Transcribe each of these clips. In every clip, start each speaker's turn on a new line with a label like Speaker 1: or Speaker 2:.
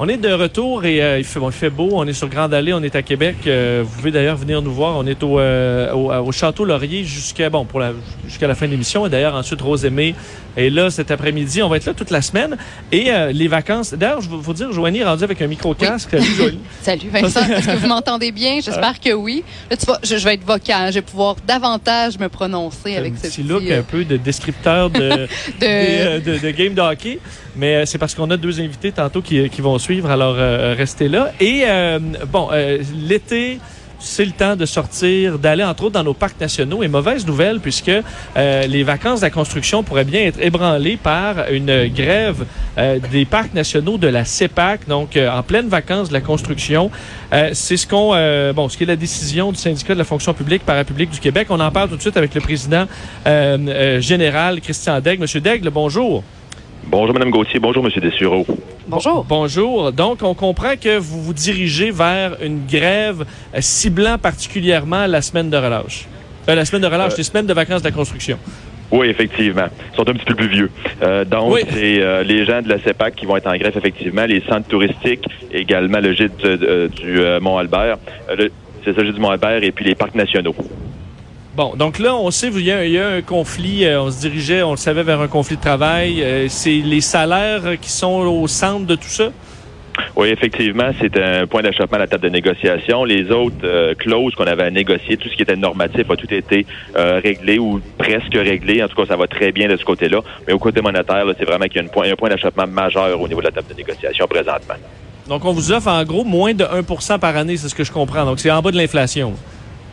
Speaker 1: On est de retour et euh, il, fait, bon, il fait beau. On est sur Grande Allée, on est à Québec. Euh, vous pouvez d'ailleurs venir nous voir. On est au, euh, au, au Château Laurier jusqu'à bon pour la jusqu'à la fin de l'émission. Et d'ailleurs ensuite Rose Aimée est là cet après-midi. On va être là toute la semaine et les vacances. D'ailleurs, je veux vous dire, Joanie est rendue avec un micro casque. Salut, Joanie.
Speaker 2: Salut Vincent, est-ce que vous m'entendez bien? J'espère que oui. Là, tu vois, je, je vais être vocal, je vais pouvoir davantage me prononcer avec ce
Speaker 1: petit look un peu de descripteur de,
Speaker 2: de-
Speaker 1: des, de, de game de hockey. Mais c'est parce qu'on a deux invités tantôt qui, qui vont alors euh, restez là. Et euh, bon, euh, l'été, c'est le temps de sortir, d'aller entre autres dans nos parcs nationaux. Et mauvaise nouvelle, puisque euh, les vacances de la construction pourraient bien être ébranlées par une grève euh, des parcs nationaux de la CEPAC, donc euh, en pleine vacances de la construction. Euh, c'est ce qu'on, euh, bon, ce qui est la décision du syndicat de la fonction publique parapublique du Québec. On en parle tout de suite avec le président euh, euh, général Christian Daigle. Monsieur Daigle, bonjour.
Speaker 3: Bonjour, Mme Gauthier. Bonjour, M. Dessureau.
Speaker 2: Bonjour.
Speaker 1: Bonjour. Donc, on comprend que vous vous dirigez vers une grève euh, ciblant particulièrement la semaine de relâche. Euh, la semaine de relâche,
Speaker 3: Euh,
Speaker 1: les semaines de vacances de la construction.
Speaker 3: Oui, effectivement. Ils sont un petit peu plus vieux. Euh, donc,
Speaker 1: Oui.
Speaker 3: c'est euh, les gens de la CEPAC qui vont être en grève, effectivement. Les centres touristiques, également le gîte euh, du euh, Mont-Albert. Euh, le- c'est ça, le gîte du Mont-Albert et puis les parcs nationaux.
Speaker 1: Bon, donc là, on sait, il y a, il y a un conflit, euh, on se dirigeait, on le savait, vers un conflit de travail. Euh, c'est les salaires qui sont au centre de tout ça?
Speaker 3: Oui, effectivement, c'est un point d'achoppement à la table de négociation. Les autres euh, clauses qu'on avait à négocier, tout ce qui était normatif a tout été euh, réglé ou presque réglé. En tout cas, ça va très bien de ce côté-là. Mais au côté monétaire, c'est vraiment qu'il y a une point- un point d'achoppement majeur au niveau de la table de négociation présentement.
Speaker 1: Donc, on vous offre en gros moins de 1% par année, c'est ce que je comprends. Donc, c'est en bas de l'inflation.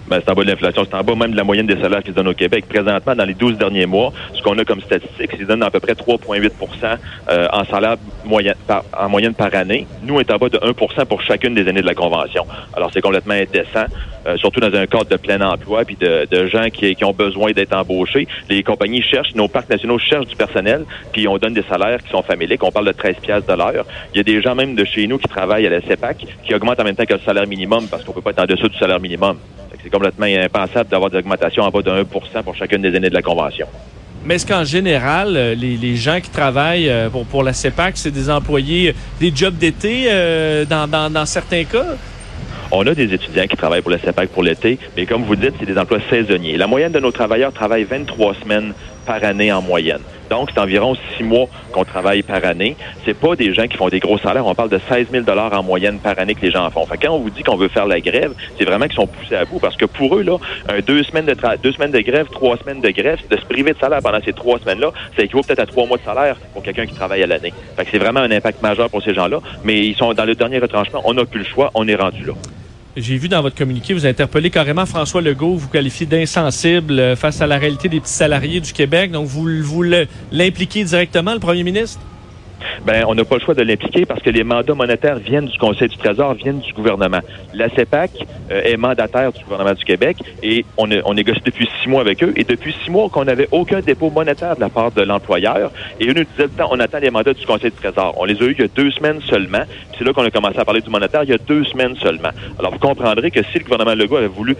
Speaker 3: Ben, c'est en bas de l'inflation, c'est en bas même de la moyenne des salaires qui se donnent au Québec. Présentement, dans les 12 derniers mois, ce qu'on a comme statistique, c'est qu'ils donnent à peu près 3,8% euh, en salaire moyen, par, en moyenne par année. Nous, on est en bas de 1% pour chacune des années de la Convention. Alors, c'est complètement indécent, euh, surtout dans un cadre de plein emploi puis de, de gens qui, qui ont besoin d'être embauchés. Les compagnies cherchent, nos parcs nationaux cherchent du personnel, puis on donne des salaires qui sont familiques. On parle de 13 piastres de l'heure. Il y a des gens même de chez nous qui travaillent à la CEPAC qui augmentent en même temps que le salaire minimum parce qu'on peut pas être en dessous du salaire minimum. C'est complètement impensable d'avoir des augmentations en bas de 1% pour chacune des années de la Convention.
Speaker 1: Mais est-ce qu'en général, euh, les, les gens qui travaillent euh, pour, pour la CEPAC, c'est des employés, des jobs d'été euh, dans, dans, dans certains cas?
Speaker 3: On a des étudiants qui travaillent pour la CEPAC pour l'été, mais comme vous dites, c'est des emplois saisonniers. La moyenne de nos travailleurs travaille 23 semaines par année en moyenne. Donc, c'est environ six mois qu'on travaille par année. C'est pas des gens qui font des gros salaires. On parle de 16 000 en moyenne par année que les gens en font. Fait quand on vous dit qu'on veut faire la grève, c'est vraiment qu'ils sont poussés à bout parce que pour eux, deux semaines de grève, trois semaines de grève, de se priver de salaire pendant ces trois semaines-là, ça équivaut peut-être à trois mois de salaire pour quelqu'un qui travaille à l'année. C'est vraiment un impact majeur pour ces gens-là. Mais ils sont dans le dernier retranchement. On n'a plus le choix. On est rendu là.
Speaker 1: J'ai vu dans votre communiqué, vous interpellez carrément François Legault, vous qualifiez d'insensible euh, face à la réalité des petits salariés du Québec. Donc, vous, vous l'impliquez directement, le premier ministre?
Speaker 3: Ben, on n'a pas le choix de l'impliquer parce que les mandats monétaires viennent du Conseil du Trésor, viennent du gouvernement. La CEPAC euh, est mandataire du gouvernement du Québec et on, on négocie depuis six mois avec eux. Et depuis six mois qu'on n'avait aucun dépôt monétaire de la part de l'employeur. Et eux nous disaient, temps, on attend les mandats du Conseil du Trésor. On les a eu il y a deux semaines seulement. C'est là qu'on a commencé à parler du monétaire il y a deux semaines seulement. Alors, vous comprendrez que si le gouvernement Legault avait voulu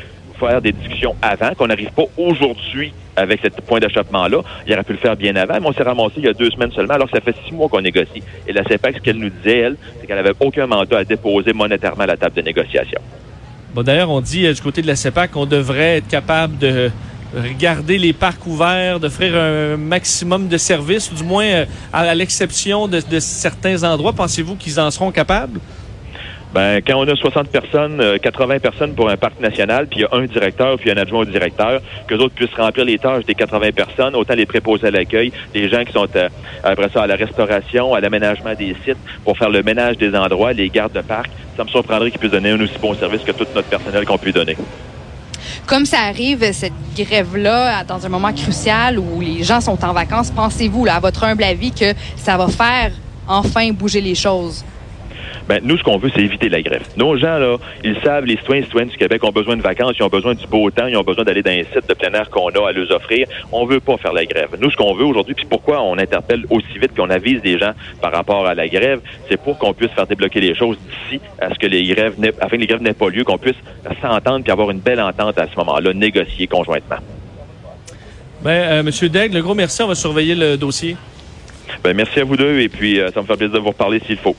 Speaker 3: faire des discussions avant, qu'on n'arrive pas aujourd'hui avec ce point d'achoppement-là. Il aurait pu le faire bien avant, mais on s'est ramassé il y a deux semaines seulement, alors que ça fait six mois qu'on négocie. Et la CEPAC, ce qu'elle nous disait, elle, c'est qu'elle n'avait aucun mandat à déposer monétairement à la table de négociation.
Speaker 1: Bon, d'ailleurs, on dit euh, du côté de la CEPAC qu'on devrait être capable de regarder les parcs ouverts, d'offrir un maximum de services, ou du moins euh, à, l'exception de certains endroits. Pensez-vous qu'ils en seront capables?
Speaker 3: Ben, quand on a 60 personnes, euh, 80 personnes pour un parc national, puis y a un directeur, puis un adjoint au directeur, que autres puissent remplir les tâches des 80 personnes, autant les préposés à l'accueil, des gens qui sont euh, après ça à la restauration, à l'aménagement des sites, pour faire le ménage des endroits, les gardes de parc. Ça me surprendrait qu'ils puissent donner un aussi bon service que tout notre personnel qu'on peut donner.
Speaker 2: Comme ça arrive, cette grève-là, dans un moment crucial où les gens sont en vacances, pensez-vous, à votre humble avis, que ça va faire enfin bouger les choses?
Speaker 3: Ben, nous, ce qu'on veut, c'est éviter la grève. Nos gens, là, ils savent, les citoyens et citoyennes du Québec ont besoin de vacances, ils ont besoin du beau temps, ils ont besoin d'aller dans un site de plein air qu'on a à leur offrir. On veut pas faire la grève. Nous, ce qu'on veut aujourd'hui, puis pourquoi on interpelle aussi vite qu'on avise des gens par rapport à la grève, c'est pour qu'on puisse faire débloquer les choses d'ici à ce que les grèves afin que les grèves n'aient pas lieu, qu'on puisse s'entendre puis avoir une belle entente à ce moment-là, négocier conjointement.
Speaker 1: Ben, euh, Monsieur Daigle, le gros merci. On va surveiller le dossier.
Speaker 3: Ben, merci à vous deux et puis euh, ça me fait plaisir de vous reparler s'il faut.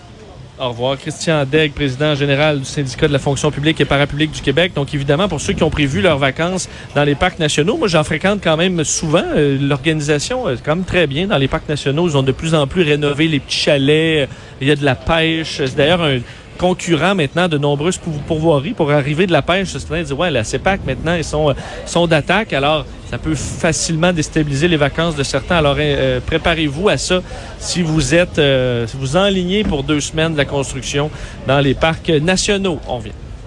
Speaker 1: Au revoir. Christian Degg, président général du syndicat de la fonction publique et parapublique du Québec. Donc, évidemment, pour ceux qui ont prévu leurs vacances dans les parcs nationaux, moi, j'en fréquente quand même souvent. Euh, L'organisation est quand même très bien dans les parcs nationaux. Ils ont de plus en plus rénové les petits chalets. Il y a de la pêche. C'est d'ailleurs un concurrent maintenant de nombreuses pour- pourvoiries pour arriver de la pêche. C'est dire, ouais, la CEPAC maintenant, ils sont, euh, sont d'attaque. Alors, ça peut facilement déstabiliser les vacances de certains. Alors, euh, préparez-vous à ça si vous êtes, euh, si vous enlignez pour deux semaines de la construction dans les parcs nationaux. On vient.